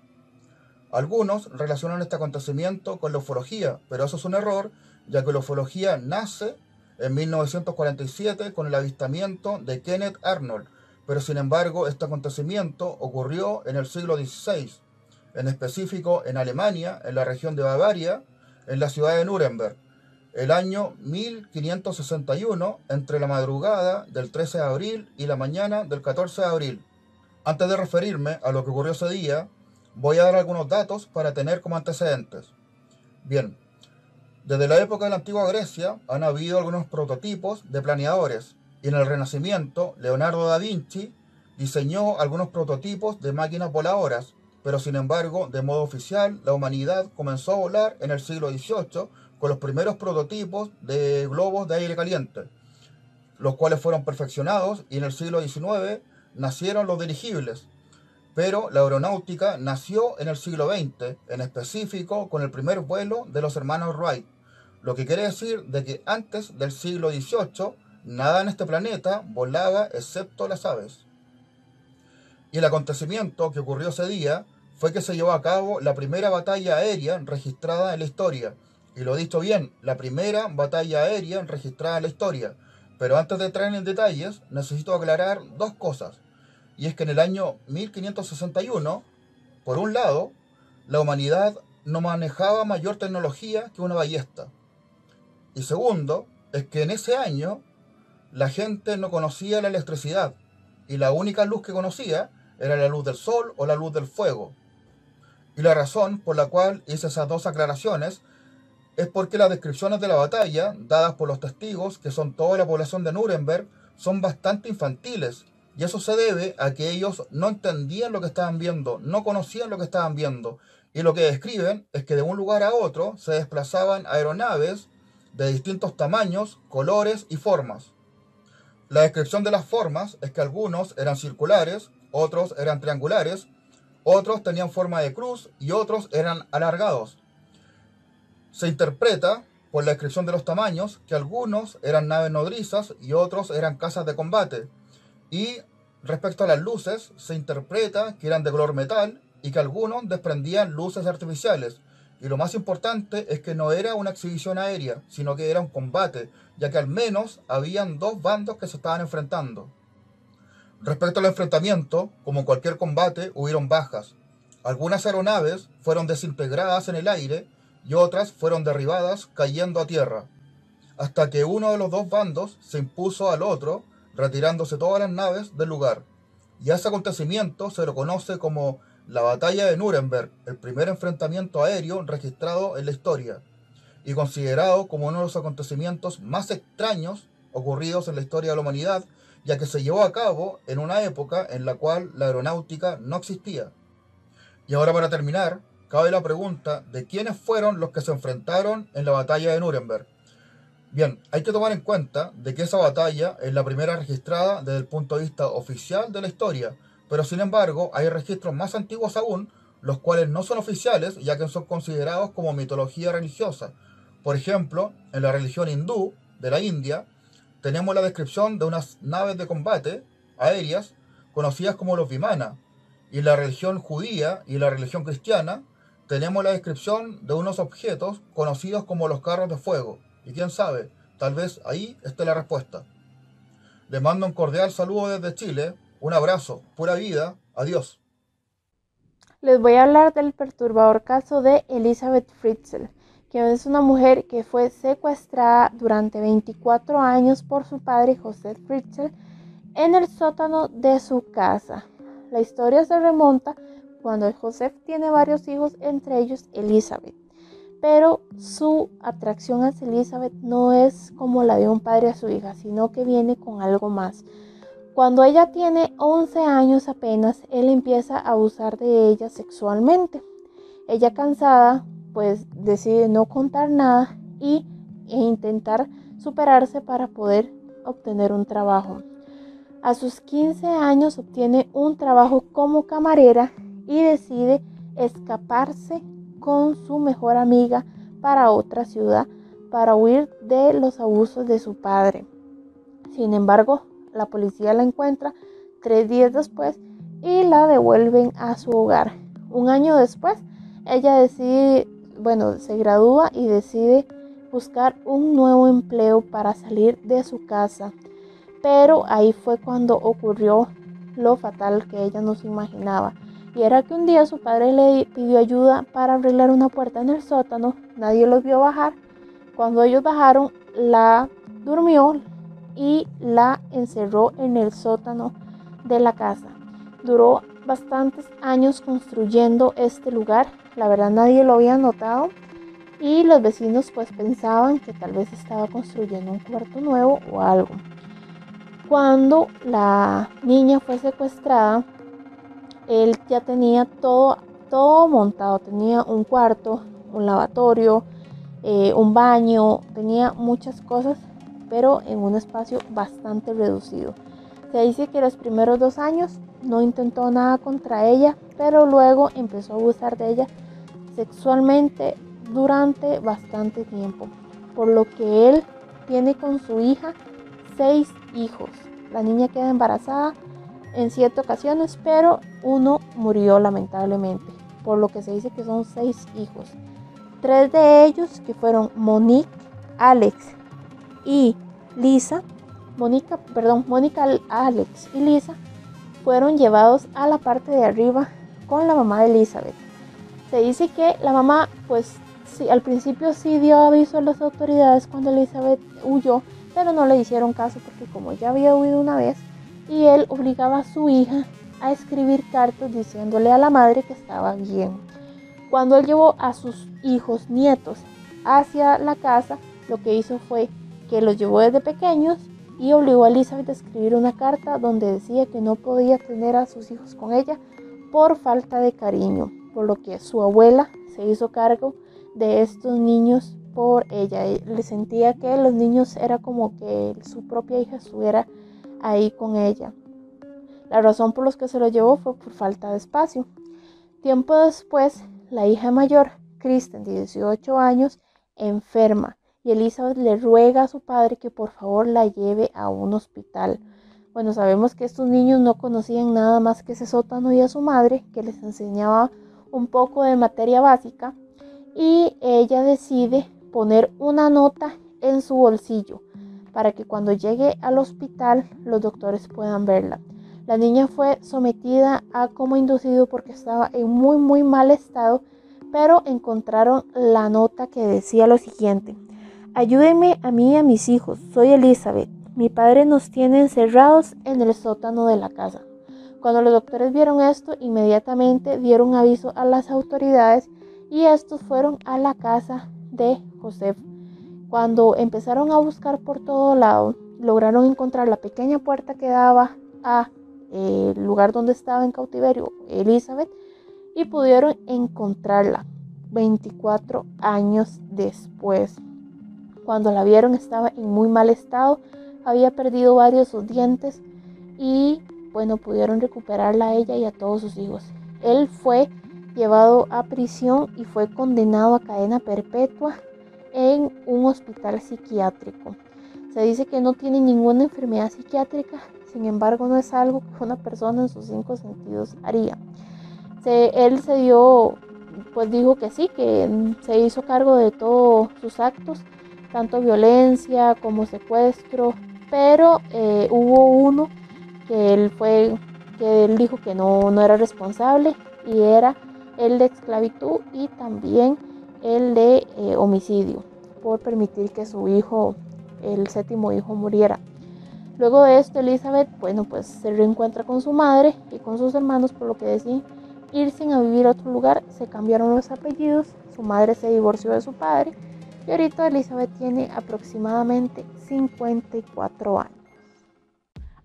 Algunos relacionan este acontecimiento con la ufología, pero eso es un error, ya que la ufología nace en 1947 con el avistamiento de Kenneth Arnold, pero sin embargo este acontecimiento ocurrió en el siglo XVI, en específico en Alemania, en la región de Bavaria, en la ciudad de Nuremberg, el año 1561, entre la madrugada del 13 de abril y la mañana del 14 de abril. Antes de referirme a lo que ocurrió ese día, voy a dar algunos datos para tener como antecedentes. Bien, desde la época de la antigua Grecia han habido algunos prototipos de planeadores, y en el Renacimiento, Leonardo da Vinci diseñó algunos prototipos de máquinas voladoras, pero sin embargo, de modo oficial, la humanidad comenzó a volar en el siglo XVIII con los primeros prototipos de globos de aire caliente, los cuales fueron perfeccionados y en el siglo XIX nacieron los dirigibles. Pero la aeronáutica nació en el siglo XX, en específico con el primer vuelo de los hermanos Wright, lo que quiere decir de que antes del siglo XVIII Nada en este planeta volaba excepto las aves. Y el acontecimiento que ocurrió ese día fue que se llevó a cabo la primera batalla aérea registrada en la historia. Y lo he dicho bien, la primera batalla aérea registrada en la historia. Pero antes de entrar en detalles, necesito aclarar dos cosas. Y es que en el año 1561, por un lado, la humanidad no manejaba mayor tecnología que una ballesta. Y segundo, es que en ese año la gente no conocía la electricidad y la única luz que conocía era la luz del sol o la luz del fuego. Y la razón por la cual hice esas dos aclaraciones es porque las descripciones de la batalla, dadas por los testigos, que son toda la población de Nuremberg, son bastante infantiles. Y eso se debe a que ellos no entendían lo que estaban viendo, no conocían lo que estaban viendo. Y lo que describen es que de un lugar a otro se desplazaban aeronaves de distintos tamaños, colores y formas. La descripción de las formas es que algunos eran circulares, otros eran triangulares, otros tenían forma de cruz y otros eran alargados. Se interpreta, por la descripción de los tamaños, que algunos eran naves nodrizas y otros eran casas de combate. Y respecto a las luces, se interpreta que eran de color metal y que algunos desprendían luces artificiales. Y lo más importante es que no era una exhibición aérea, sino que era un combate, ya que al menos habían dos bandos que se estaban enfrentando. Respecto al enfrentamiento, como cualquier combate, hubieron bajas. Algunas aeronaves fueron desintegradas en el aire y otras fueron derribadas cayendo a tierra, hasta que uno de los dos bandos se impuso al otro, retirándose todas las naves del lugar. Y a ese acontecimiento se lo conoce como la batalla de Nuremberg, el primer enfrentamiento aéreo registrado en la historia, y considerado como uno de los acontecimientos más extraños ocurridos en la historia de la humanidad, ya que se llevó a cabo en una época en la cual la aeronáutica no existía. Y ahora para terminar, cabe la pregunta de quiénes fueron los que se enfrentaron en la batalla de Nuremberg. Bien, hay que tomar en cuenta de que esa batalla es la primera registrada desde el punto de vista oficial de la historia, pero sin embargo hay registros más antiguos aún, los cuales no son oficiales ya que son considerados como mitología religiosa. Por ejemplo, en la religión hindú de la India, tenemos la descripción de unas naves de combate aéreas conocidas como los Vimana. Y en la religión judía y la religión cristiana tenemos la descripción de unos objetos conocidos como los carros de fuego. Y quién sabe, tal vez ahí esté la respuesta. Les mando un cordial saludo desde Chile, un abrazo, pura vida, adiós.
Les voy a hablar del perturbador caso de Elizabeth Fritzl que es una mujer que fue secuestrada durante 24 años por su padre José Fritzl en el sótano de su casa. La historia se remonta cuando José tiene varios hijos, entre ellos Elizabeth. Pero su atracción hacia Elizabeth no es como la de un padre a su hija, sino que viene con algo más. Cuando ella tiene 11 años apenas, él empieza a abusar de ella sexualmente. Ella cansada pues decide no contar nada y, e intentar superarse para poder obtener un trabajo. A sus 15 años obtiene un trabajo como camarera y decide escaparse con su mejor amiga para otra ciudad para huir de los abusos de su padre. Sin embargo, la policía la encuentra tres días después y la devuelven a su hogar. Un año después, ella decide bueno, se gradúa y decide buscar un nuevo empleo para salir de su casa. Pero ahí fue cuando ocurrió lo fatal que ella no se imaginaba. Y era que un día su padre le pidió ayuda para arreglar una puerta en el sótano. Nadie los vio bajar. Cuando ellos bajaron, la durmió y la encerró en el sótano de la casa. Duró bastantes años construyendo este lugar la verdad nadie lo había notado y los vecinos pues pensaban que tal vez estaba construyendo un cuarto nuevo o algo. Cuando la niña fue secuestrada, él ya tenía todo, todo montado, tenía un cuarto, un lavatorio, eh, un baño, tenía muchas cosas, pero en un espacio bastante reducido. Se dice que los primeros dos años no intentó nada contra ella, pero luego empezó a abusar de ella sexualmente durante bastante tiempo, por lo que él tiene con su hija seis hijos. La niña queda embarazada en siete ocasiones, pero uno murió lamentablemente, por lo que se dice que son seis hijos. Tres de ellos, que fueron Monique, Alex y Lisa, Mónica, perdón, Mónica, Alex y Lisa, fueron llevados a la parte de arriba con la mamá de Elizabeth. Se dice que la mamá, pues al principio sí dio aviso a las autoridades cuando Elizabeth huyó, pero no le hicieron caso porque como ya había huido una vez, y él obligaba a su hija a escribir cartas diciéndole a la madre que estaba bien. Cuando él llevó a sus hijos, nietos, hacia la casa, lo que hizo fue que los llevó desde pequeños y obligó a Elizabeth a escribir una carta donde decía que no podía tener a sus hijos con ella por falta de cariño por lo que su abuela se hizo cargo de estos niños por ella. Le sentía que los niños era como que su propia hija estuviera ahí con ella. La razón por la que se lo llevó fue por falta de espacio. Tiempo después, la hija mayor, Kristen, de 18 años, enferma y Elizabeth le ruega a su padre que por favor la lleve a un hospital. Bueno, sabemos que estos niños no conocían nada más que ese sótano y a su madre, que les enseñaba un poco de materia básica y ella decide poner una nota en su bolsillo para que cuando llegue al hospital los doctores puedan verla. La niña fue sometida a como inducido porque estaba en muy muy mal estado, pero encontraron la nota que decía lo siguiente. Ayúdenme a mí y a mis hijos. Soy Elizabeth. Mi padre nos tiene encerrados en el sótano de la casa. Cuando los doctores vieron esto, inmediatamente dieron aviso a las autoridades y estos fueron a la casa de José. Cuando empezaron a buscar por todo lado, lograron encontrar la pequeña puerta que daba a eh, lugar donde estaba en cautiverio Elizabeth y pudieron encontrarla 24 años después. Cuando la vieron estaba en muy mal estado, había perdido varios sus dientes y bueno, pudieron recuperarla a ella y a todos sus hijos. Él fue llevado a prisión y fue condenado a cadena perpetua en un hospital psiquiátrico. Se dice que no tiene ninguna enfermedad psiquiátrica, sin embargo no es algo que una persona en sus cinco sentidos haría. él se dio, pues dijo que sí, que se hizo cargo de todos sus actos, tanto violencia como secuestro, pero eh, hubo uno que él fue, que él dijo que no, no era responsable y era el de esclavitud y también el de eh, homicidio por permitir que su hijo, el séptimo hijo, muriera. Luego de esto, Elizabeth, bueno, pues se reencuentra con su madre y con sus hermanos, por lo que deciden irse a vivir a otro lugar. Se cambiaron los apellidos, su madre se divorció de su padre y ahorita Elizabeth tiene aproximadamente 54 años.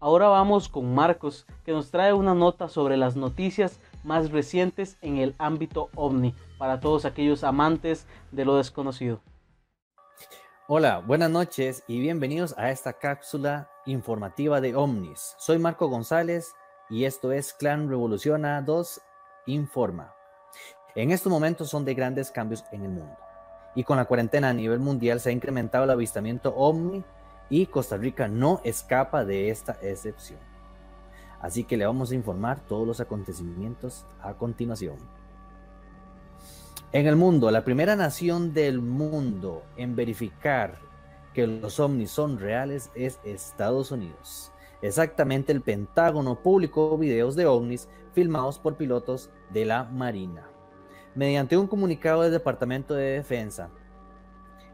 Ahora vamos con Marcos, que nos trae una nota sobre las noticias más recientes en el ámbito ovni para todos aquellos amantes de lo desconocido.
Hola, buenas noches y bienvenidos a esta cápsula informativa de ovnis. Soy Marco González y esto es Clan Revoluciona 2 Informa. En estos momentos son de grandes cambios en el mundo y con la cuarentena a nivel mundial se ha incrementado el avistamiento ovni y Costa Rica no escapa de esta excepción. Así que le vamos a informar todos los acontecimientos a continuación. En el mundo, la primera nación del mundo en verificar que los ovnis son reales es Estados Unidos. Exactamente el Pentágono publicó videos de ovnis filmados por pilotos de la Marina. Mediante un comunicado del Departamento de Defensa,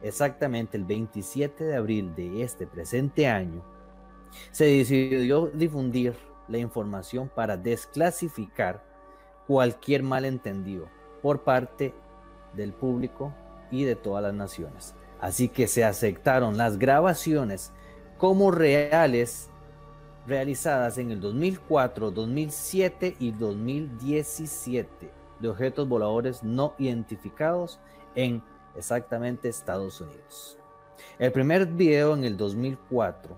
exactamente el 27 de abril de este presente año, se decidió difundir la información para desclasificar cualquier malentendido por parte del público y de todas las naciones. Así que se aceptaron las grabaciones como reales realizadas en el 2004, 2007 y 2017 de objetos voladores no identificados en exactamente Estados Unidos. El primer video en el 2004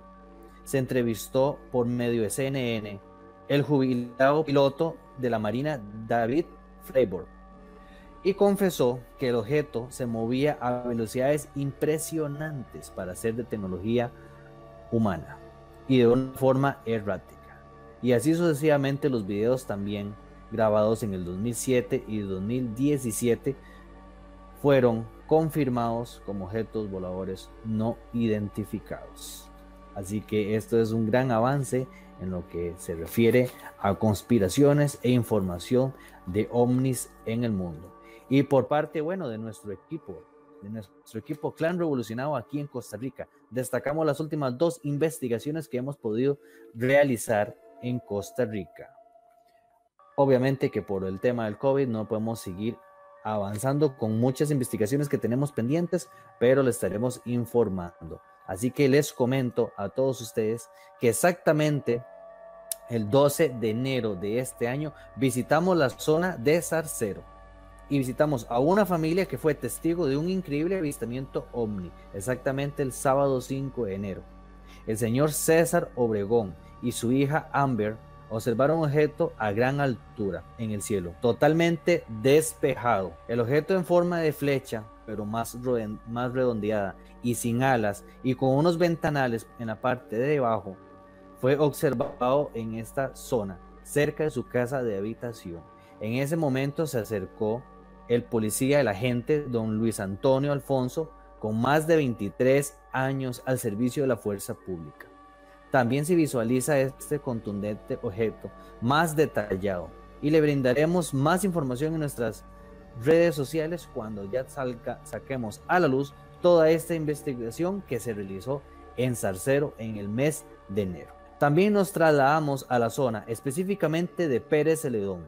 se entrevistó por medio de CNN el jubilado piloto de la Marina David Freiburg y confesó que el objeto se movía a velocidades impresionantes para ser de tecnología humana y de una forma errática. Y así sucesivamente los videos también grabados en el 2007 y 2017 fueron confirmados como objetos voladores no identificados. Así que esto es un gran avance en lo que se refiere a conspiraciones e información de ovnis en el mundo. Y por parte, bueno, de nuestro equipo, de nuestro equipo Clan Revolucionado aquí en Costa Rica, destacamos las últimas dos investigaciones que hemos podido realizar en Costa Rica. Obviamente que por el tema del COVID no podemos seguir avanzando con muchas investigaciones que tenemos pendientes, pero les estaremos informando. Así que les comento a todos ustedes que exactamente el 12 de enero de este año visitamos la zona de Zarcero y visitamos a una familia que fue testigo de un increíble avistamiento ovni, exactamente el sábado 5 de enero. El señor César Obregón y su hija Amber observaron un objeto a gran altura en el cielo, totalmente despejado. El objeto en forma de flecha, pero más, más redondeada y sin alas y con unos ventanales en la parte de debajo, fue observado en esta zona, cerca de su casa de habitación. En ese momento se acercó el policía, el agente don Luis Antonio Alfonso, con más de 23 años al servicio de la fuerza pública. También se visualiza este contundente objeto más detallado y le brindaremos más información en nuestras redes sociales cuando ya salga, saquemos a la luz toda esta investigación que se realizó en Zarcero en el mes de enero. También nos trasladamos a la zona específicamente de Pérez Celedón,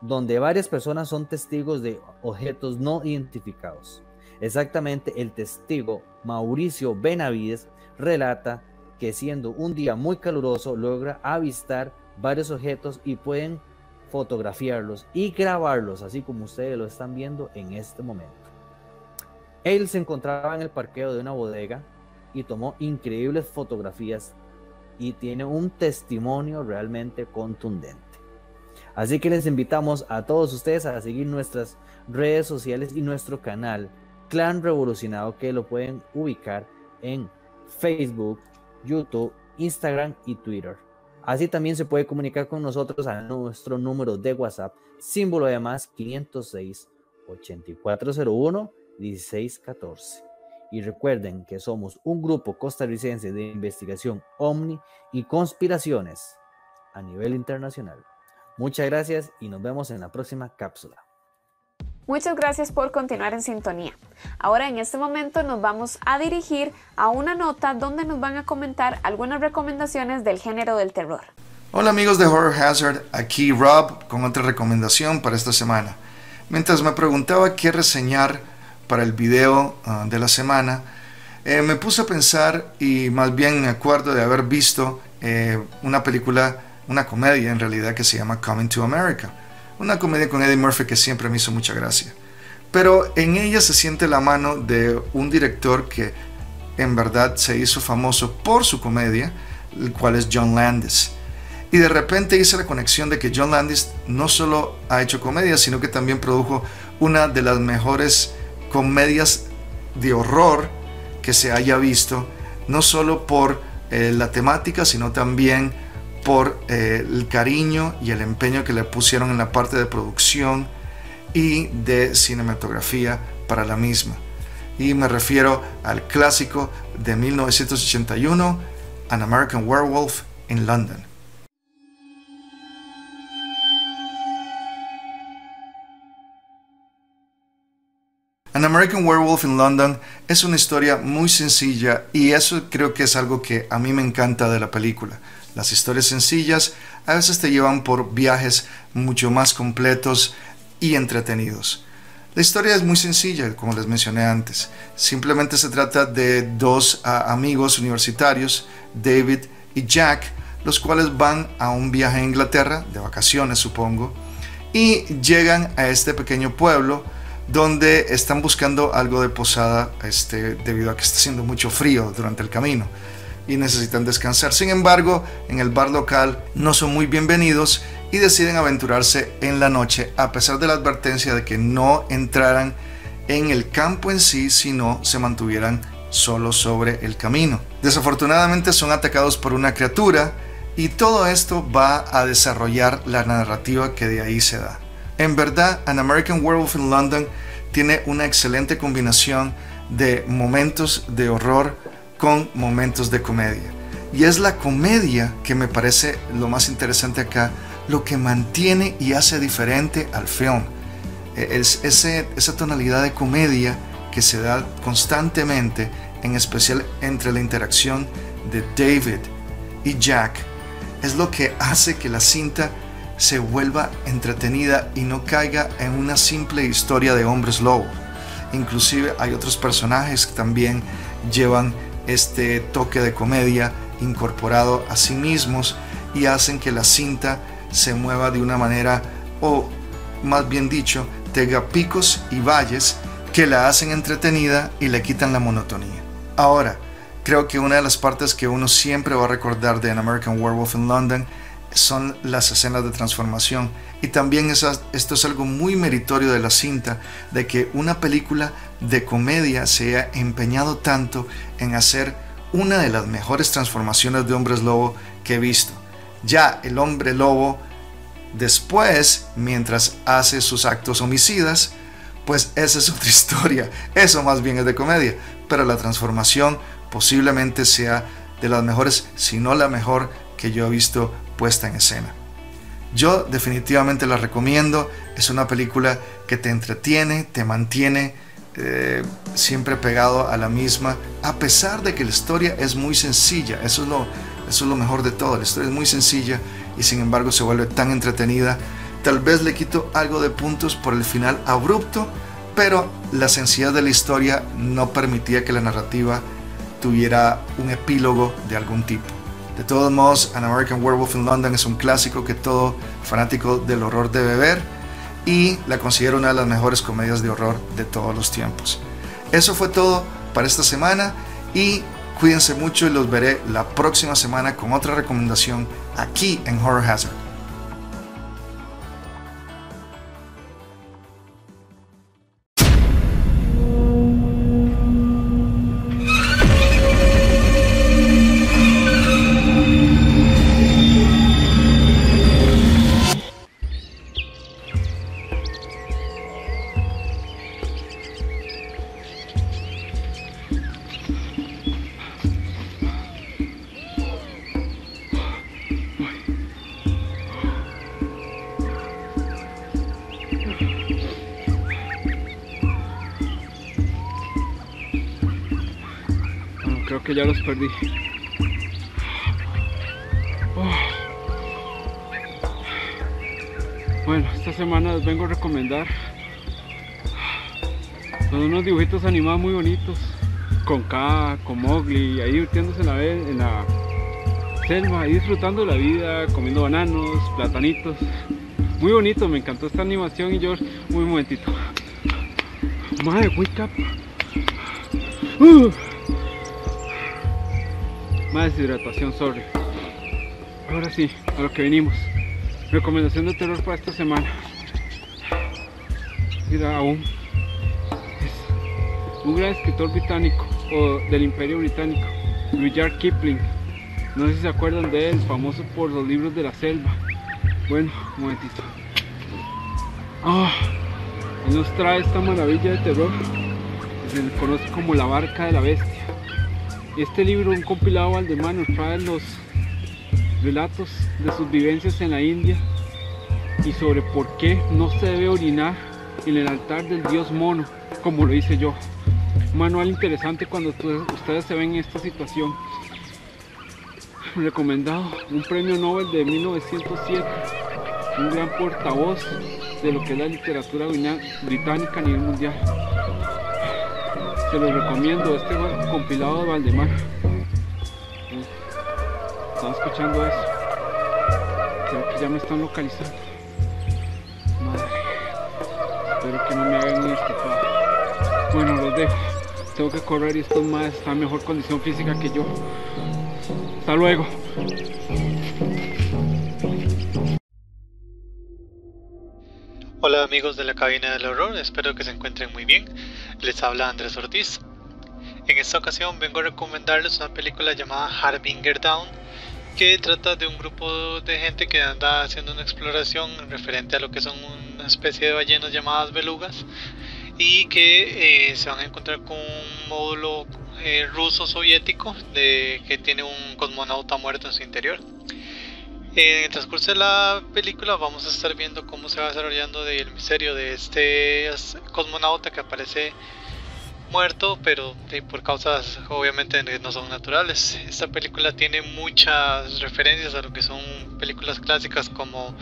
donde varias personas son testigos de objetos no identificados. Exactamente el testigo Mauricio Benavides relata que siendo un día muy caluroso logra avistar varios objetos y pueden fotografiarlos y grabarlos, así como ustedes lo están viendo en este momento. Él se encontraba en el parqueo de una bodega y tomó increíbles fotografías y tiene un testimonio realmente contundente. Así que les invitamos a todos ustedes a seguir nuestras redes sociales y nuestro canal Clan Revolucionado que lo pueden ubicar en Facebook, YouTube, Instagram y Twitter. Así también se puede comunicar con nosotros a nuestro número de WhatsApp, símbolo de más 506 8401 1614. Y recuerden que somos un grupo costarricense de investigación OVNI y conspiraciones a nivel internacional. Muchas gracias y nos vemos en la próxima cápsula.
Muchas gracias por continuar en sintonía. Ahora en este momento nos vamos a dirigir a una nota donde nos van a comentar algunas recomendaciones del género del terror.
Hola amigos de Horror Hazard, aquí Rob con otra recomendación para esta semana. Mientras me preguntaba qué reseñar para el video ah, de la semana, eh, me puse a pensar y más bien me acuerdo de haber visto eh, una película, una comedia en realidad que se llama Coming to America una comedia con Eddie Murphy que siempre me hizo mucha gracia. Pero en ella se siente la mano de un director que en verdad se hizo famoso por su comedia, el cual es John Landis. Y de repente hice la conexión de que John Landis no solo ha hecho comedia, sino que también produjo una de las mejores comedias de horror que se haya visto, no solo por eh, la temática, sino también por eh, el cariño y el empeño que le pusieron en la parte de producción y de cinematografía para la misma. Y me refiero al clásico de 1981, An American Werewolf in London. An American Werewolf in London es una historia muy sencilla y eso creo que es algo que a mí me encanta de la película las historias sencillas a veces te llevan por viajes mucho más completos y entretenidos. La historia es muy sencilla, como les mencioné antes. Simplemente se trata de dos ah, amigos universitarios, David y Jack, los cuales van a un viaje a Inglaterra, de vacaciones supongo, y llegan a este pequeño pueblo donde están buscando algo de posada este, debido a que está haciendo mucho frío durante el camino y necesitan descansar. Sin embargo, en el bar local no son muy bienvenidos y deciden aventurarse en la noche a pesar de la advertencia de que no entraran en el campo en sí, sino se mantuvieran solo sobre el camino. Desafortunadamente son atacados por una criatura y todo esto va a desarrollar la narrativa que de ahí se da. En verdad, An American Werewolf in London tiene una excelente combinación de momentos de horror, con momentos de comedia. Y es la comedia que me parece lo más interesante acá, lo que mantiene y hace diferente al film. E, es ese, esa tonalidad de comedia que se da constantemente, en especial entre la interacción de David y Jack, es lo que hace que la cinta se vuelva entretenida y no caiga en una simple historia de hombres lobo. Inclusive hay otros personajes que también llevan este toque de comedia incorporado a sí mismos y hacen que la cinta se mueva de una manera, o más bien dicho, tenga picos y valles que la hacen entretenida y le quitan la monotonía. Ahora, creo que una de las partes que uno siempre va a recordar de An American Werewolf in London son las escenas de transformación. Y también esto es algo muy meritorio de la cinta, de que una película de comedia se haya empeñado tanto en hacer una de las mejores transformaciones de hombres lobo que he visto. Ya el hombre lobo, después, mientras hace sus actos homicidas, pues esa es otra historia. Eso más bien es de comedia. Pero la transformación posiblemente sea de las mejores, si no la mejor que yo he visto puesta en escena. Yo definitivamente la recomiendo. Es una película que te entretiene, te mantiene eh, siempre pegado a la misma, a pesar de que la historia es muy sencilla. Eso es, lo, eso es lo mejor de todo. La historia es muy sencilla y sin embargo se vuelve tan entretenida. Tal vez le quito algo de puntos por el final abrupto, pero la sencillez de la historia no permitía que la narrativa tuviera un epílogo de algún tipo. De todos modos, An American Werewolf in London es un clásico que todo fanático del horror debe ver y la considero una de las mejores comedias de horror de todos los tiempos. Eso fue todo para esta semana y cuídense mucho y los veré la próxima semana con otra recomendación aquí en Horror Hazard.
Ya los perdí. Oh. Bueno, esta semana les vengo a recomendar son unos dibujitos animados muy bonitos con K, con Mowgli, ahí divirtiéndose en la, en la selva, ahí disfrutando la vida, comiendo bananos, platanitos. Muy bonito, me encantó esta animación y yo, muy momentito. Madre, wake up. Uh más deshidratación, sorry. Ahora sí, a lo que venimos. Recomendación de terror para esta semana. Mira, aún es un gran escritor británico o del Imperio Británico, Rudyard Kipling. No sé si se acuerdan de él, famoso por los libros de la selva. Bueno, un momentito. Él nos trae esta maravilla de terror que se le conoce como la barca de la bestia. Este libro, un compilado Valdemar, nos trae los relatos de sus vivencias en la India y sobre por qué no se debe orinar en el altar del dios mono, como lo hice yo. Manual interesante cuando ustedes se ven en esta situación. Recomendado, un premio Nobel de 1907, un gran portavoz de lo que es la literatura británica a nivel mundial se los recomiendo este compilado de Valdemar. Están escuchando eso. Creo que ya me están localizando. Madre espero que no me hagan ni estafado. Bueno los dejo. Tengo que correr y estos más están en mejor condición física que yo. Hasta luego
Hola amigos de la cabina del horror, espero que se encuentren muy bien. Les habla Andrés Ortiz. En esta ocasión vengo a recomendarles una película llamada Harbinger Down, que trata de un grupo de gente que anda haciendo una exploración referente a lo que son una especie de ballenas llamadas belugas y que eh, se van a encontrar con un módulo eh, ruso soviético de, que tiene un cosmonauta muerto en su interior. En el transcurso de la película vamos a estar viendo cómo se va desarrollando el misterio de este cosmonauta que aparece muerto, pero por causas obviamente no son naturales. Esta película tiene muchas referencias a lo que son películas clásicas como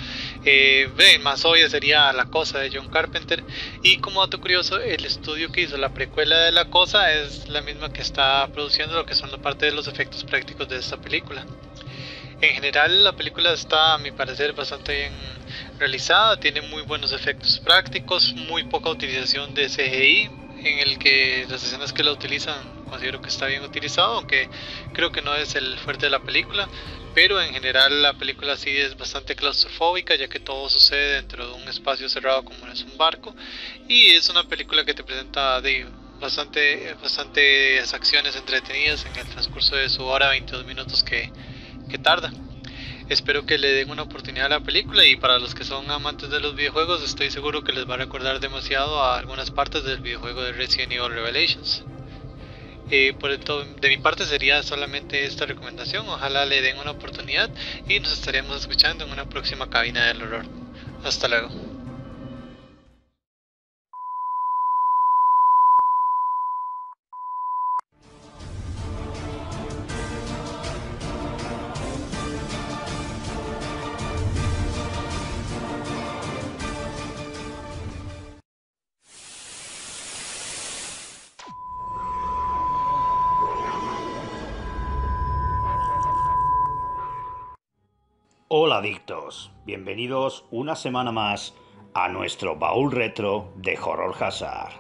eh, más obvia sería La Cosa de John Carpenter y como dato curioso el estudio que hizo la precuela de La Cosa es la misma que está produciendo lo que son la parte de los efectos prácticos de esta película. En general la película está a mi parecer bastante bien realizada, tiene muy buenos efectos prácticos, muy poca utilización de CGI, en el que las escenas que la utilizan considero que está bien utilizado, aunque creo que no es el fuerte de la película, pero en general la película sí es bastante claustrofóbica ya que todo sucede dentro de un espacio cerrado como es un barco. Y es una película que te presenta de bastante bastantes acciones entretenidas en el transcurso de su hora 22 minutos que que tarda. Espero que le den una oportunidad a la película y para los que son amantes de los videojuegos estoy seguro que les va a recordar demasiado a algunas partes del videojuego de Resident Evil Revelations. Eh, por todo, de mi parte sería solamente esta recomendación, ojalá le den una oportunidad y nos estaremos escuchando en una próxima cabina del horror. Hasta luego.
Hola adictos, bienvenidos una semana más a nuestro baúl retro de Horror Hazard.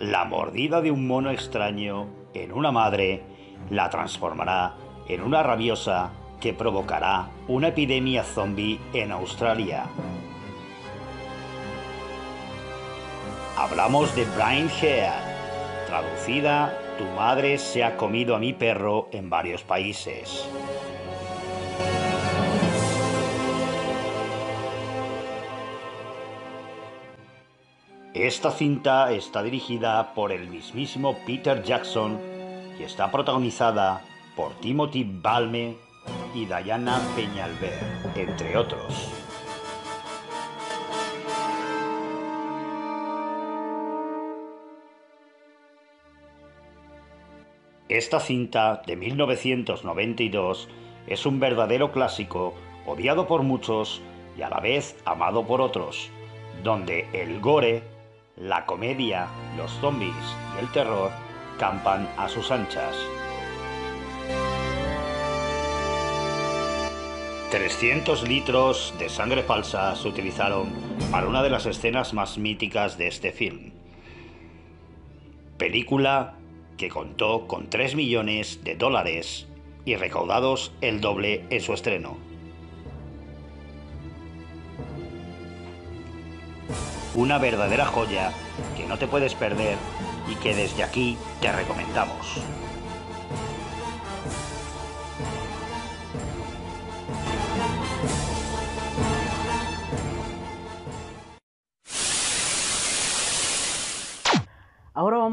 La mordida de un mono extraño en una madre la transformará en una rabiosa que provocará una epidemia zombie en Australia. Hablamos de Brian Head, traducida Tu madre se ha comido a mi perro en varios países. Esta cinta está dirigida por el mismísimo Peter Jackson y está protagonizada por Timothy Balme y Diana Peñalver, entre otros. Esta cinta de 1992 es un verdadero clásico, odiado por muchos y a la vez amado por otros, donde el gore la comedia, los zombies y el terror campan a sus anchas. 300 litros de sangre falsa se utilizaron para una de las escenas más míticas de este film. Película que contó con 3 millones de dólares y recaudados el doble en su estreno. Una verdadera joya que no te puedes perder y que desde aquí te recomendamos.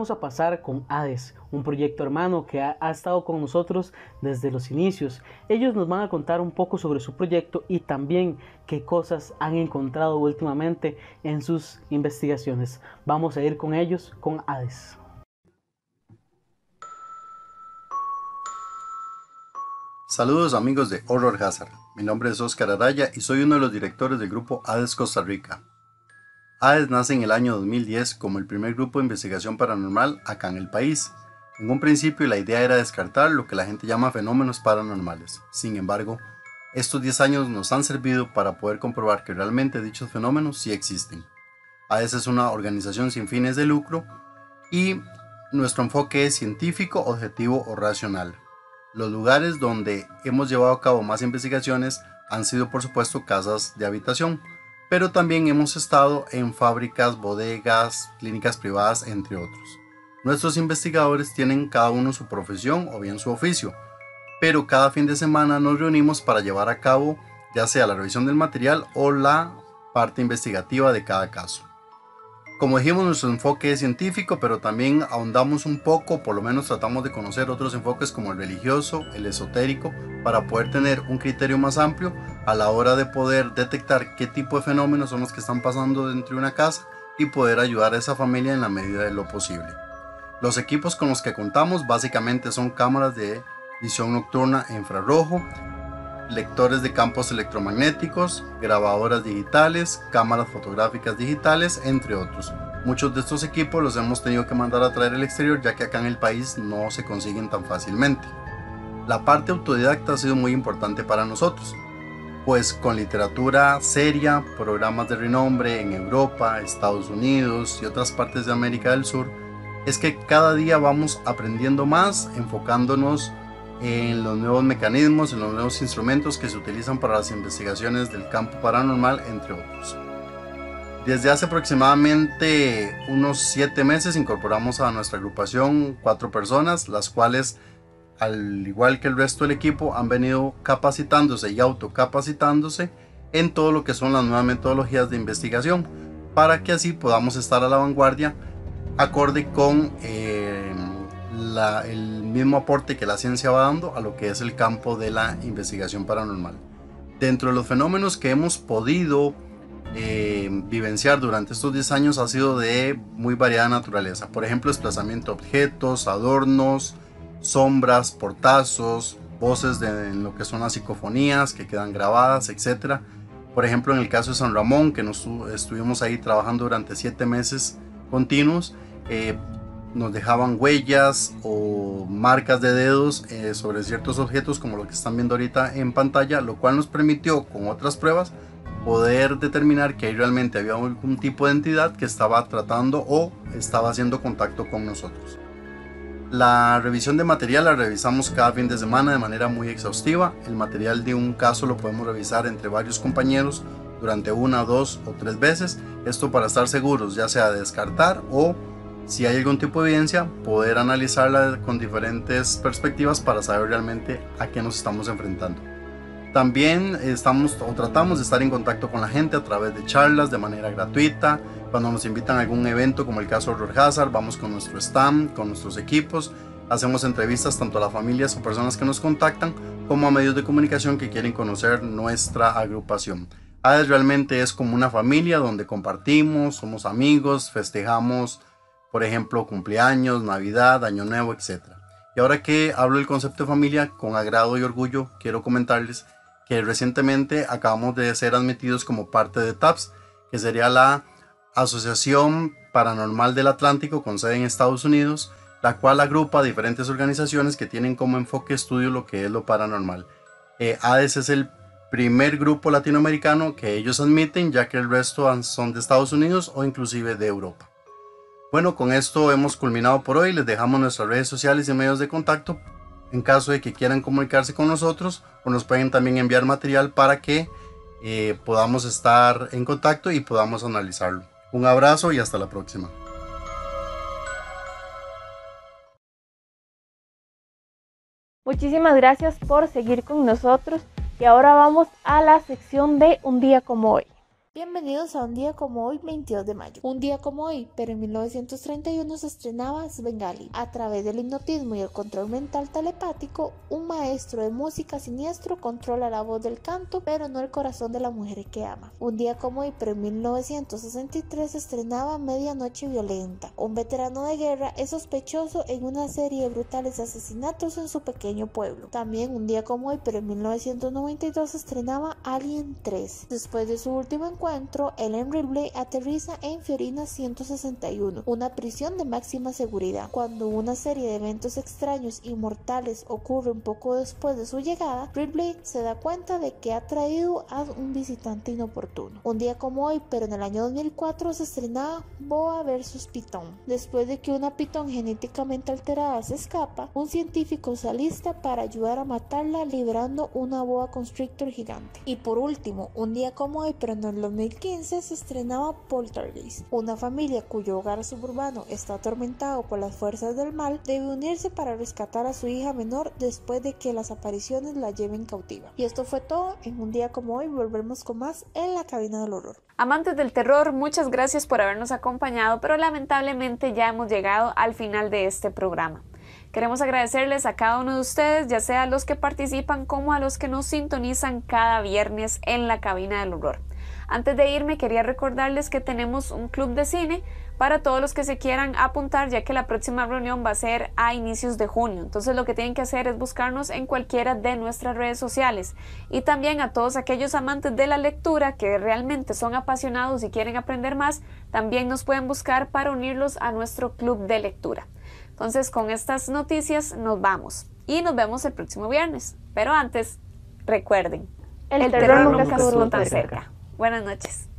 Vamos a pasar con Hades, un proyecto hermano que ha, estado con nosotros desde los inicios. Ellos nos van a contar un poco sobre su proyecto y también qué cosas han encontrado últimamente en sus investigaciones. Vamos a ir con ellos, con Hades.
Saludos amigos de Horror Hazard. Mi nombre es Oscar Araya y soy uno de los directores del grupo Hades Costa Rica. AES nace en el año 2010 como el primer grupo de investigación paranormal acá en el país. En un principio la idea era descartar lo que la gente llama fenómenos paranormales. Sin embargo, estos 10 años nos han servido para poder comprobar que realmente dichos fenómenos sí existen. AES es una organización sin fines de lucro y nuestro enfoque es científico, objetivo o racional. Los lugares donde hemos llevado a cabo más investigaciones han sido por supuesto casas de habitación, pero también hemos estado en fábricas, bodegas, clínicas privadas, entre otros. Nuestros investigadores tienen cada uno su profesión o bien su oficio, pero cada fin de semana nos reunimos para llevar a cabo ya sea la revisión del material o la parte investigativa de cada caso. Como dijimos, nuestro enfoque es científico, pero también ahondamos un poco, por lo menos tratamos de conocer otros enfoques como el religioso, el esotérico, para poder tener un criterio más amplio a la hora de poder detectar qué tipo de fenómenos son los que están pasando dentro de una casa y poder ayudar a esa familia en la medida de lo posible. Los equipos con los que contamos básicamente son cámaras de visión nocturna infrarrojo, lectores de campos electromagnéticos, grabadoras digitales, cámaras fotográficas digitales, entre otros. Muchos de estos equipos los hemos tenido que mandar a traer al exterior ya que acá en el país no se consiguen tan fácilmente. La parte autodidacta ha sido muy importante para nosotros, pues con literatura seria, programas de renombre en Europa, Estados Unidos y otras partes de América del Sur, es que cada día vamos aprendiendo más, enfocándonos en los nuevos mecanismos, en los nuevos instrumentos que se utilizan para las investigaciones del campo paranormal, entre otros. Desde hace aproximadamente unos siete meses incorporamos a nuestra agrupación cuatro personas, las cuales al igual que el resto del equipo, han venido capacitándose y autocapacitándose en todo lo que son las nuevas metodologías de investigación, para que así podamos estar a la vanguardia acorde con eh, el mismo aporte que la ciencia va dando a lo que es el campo de la investigación paranormal. Dentro de los fenómenos que hemos podido eh, vivenciar durante estos 10 años ha sido de muy variada naturaleza. Por ejemplo, desplazamiento de objetos, adornos, sombras, portazos, voces de lo que son las psicofonías que quedan grabadas, etc. Por ejemplo, en el caso de San Ramón, que nos estuvimos ahí trabajando durante 7 meses continuos, eh, nos dejaban huellas o marcas de dedos eh, sobre ciertos objetos como lo que están viendo ahorita en pantalla, lo cual nos permitió con otras pruebas poder determinar que realmente había algún tipo de entidad que estaba tratando o estaba haciendo contacto con nosotros. La revisión de material la revisamos cada fin de semana de manera muy exhaustiva. El material de un caso lo podemos revisar entre varios compañeros durante una, dos o tres veces. Esto para estar seguros, ya sea descartar o si hay algún tipo de evidencia, poder analizarla con diferentes perspectivas para saber realmente a qué nos estamos enfrentando. También estamos o tratamos de estar en contacto con la gente a través de charlas de manera gratuita. Cuando nos invitan a algún evento como el caso Horror Hazard, vamos con nuestro stand, con nuestros equipos. Hacemos entrevistas tanto a las familias o personas que nos contactan como a medios de comunicación que quieren conocer nuestra agrupación. ADES realmente es como una familia donde compartimos, somos amigos, festejamos, por ejemplo, cumpleaños, Navidad, Año Nuevo, etc. Y ahora que hablo del concepto de familia, con agrado y orgullo quiero comentarles que recientemente acabamos de ser admitidos como parte de TAPS, que sería la Asociación Paranormal del Atlántico con sede en Estados Unidos, la cual agrupa diferentes organizaciones que tienen como enfoque estudio lo que es lo paranormal. Eh, ADES es el primer grupo latinoamericano que ellos admiten, ya que el resto son de Estados Unidos o inclusive de Europa. Bueno, con esto hemos culminado por hoy. Les dejamos nuestras redes sociales y medios de contacto en caso de que quieran comunicarse con nosotros o nos pueden también enviar material para que eh, podamos estar en contacto y podamos analizarlo. Un abrazo y hasta la próxima.
Muchísimas gracias por seguir con nosotros y ahora vamos a la sección de un día como hoy. Bienvenidos a un día como hoy, 22 de mayo. Un día como hoy, pero en 1931 se estrenaba Svengali. A través del hipnotismo y el control mental telepático, un maestro de música siniestro controla la voz del canto, pero no el corazón de la mujer que ama. Un día como hoy, pero en 1963 se estrenaba Medianoche Violenta. Un veterano de guerra es sospechoso en una serie de brutales asesinatos en su pequeño pueblo. También un día como hoy, pero en 1992 se estrenaba Alien 3. Después de su último encuentro, encuentro, Ellen Ripley aterriza en Fiorina 161, una prisión de máxima seguridad. Cuando una serie de eventos extraños y mortales ocurren poco después de su llegada, Ripley se da cuenta de que ha traído a un visitante inoportuno. Un día como hoy, pero en el año 2004 se estrenaba Boa vs. Pitón. Después de que una pitón genéticamente alterada se escapa, un científico se alista para ayudar a matarla liberando una boa constrictor gigante. Y por último, un día como hoy, pero en el 2015 se estrenaba Poltergeist. Una familia cuyo hogar suburbano está atormentado por las fuerzas del mal debe unirse para rescatar a su hija menor después de que las apariciones la lleven cautiva. Y esto fue todo. En un día como hoy volvemos con más en la cabina del horror.
Amantes del terror, muchas gracias por habernos acompañado, pero lamentablemente ya hemos llegado al final de este programa. Queremos agradecerles a cada uno de ustedes, ya sea a los que participan como a los que nos sintonizan cada viernes en la cabina del horror. Antes de irme quería recordarles que tenemos un club de cine para todos los que se quieran apuntar ya que la próxima reunión va a ser a inicios de junio. Entonces lo que tienen que hacer es buscarnos en cualquiera de nuestras redes sociales y también a todos aquellos amantes de la lectura que realmente son apasionados y quieren aprender más, también nos pueden buscar para unirlos a nuestro club de lectura. Entonces con estas noticias nos vamos y nos vemos el próximo viernes. Pero antes, recuerden, el, terror, nunca estuvo tan cerca. Buenas noches.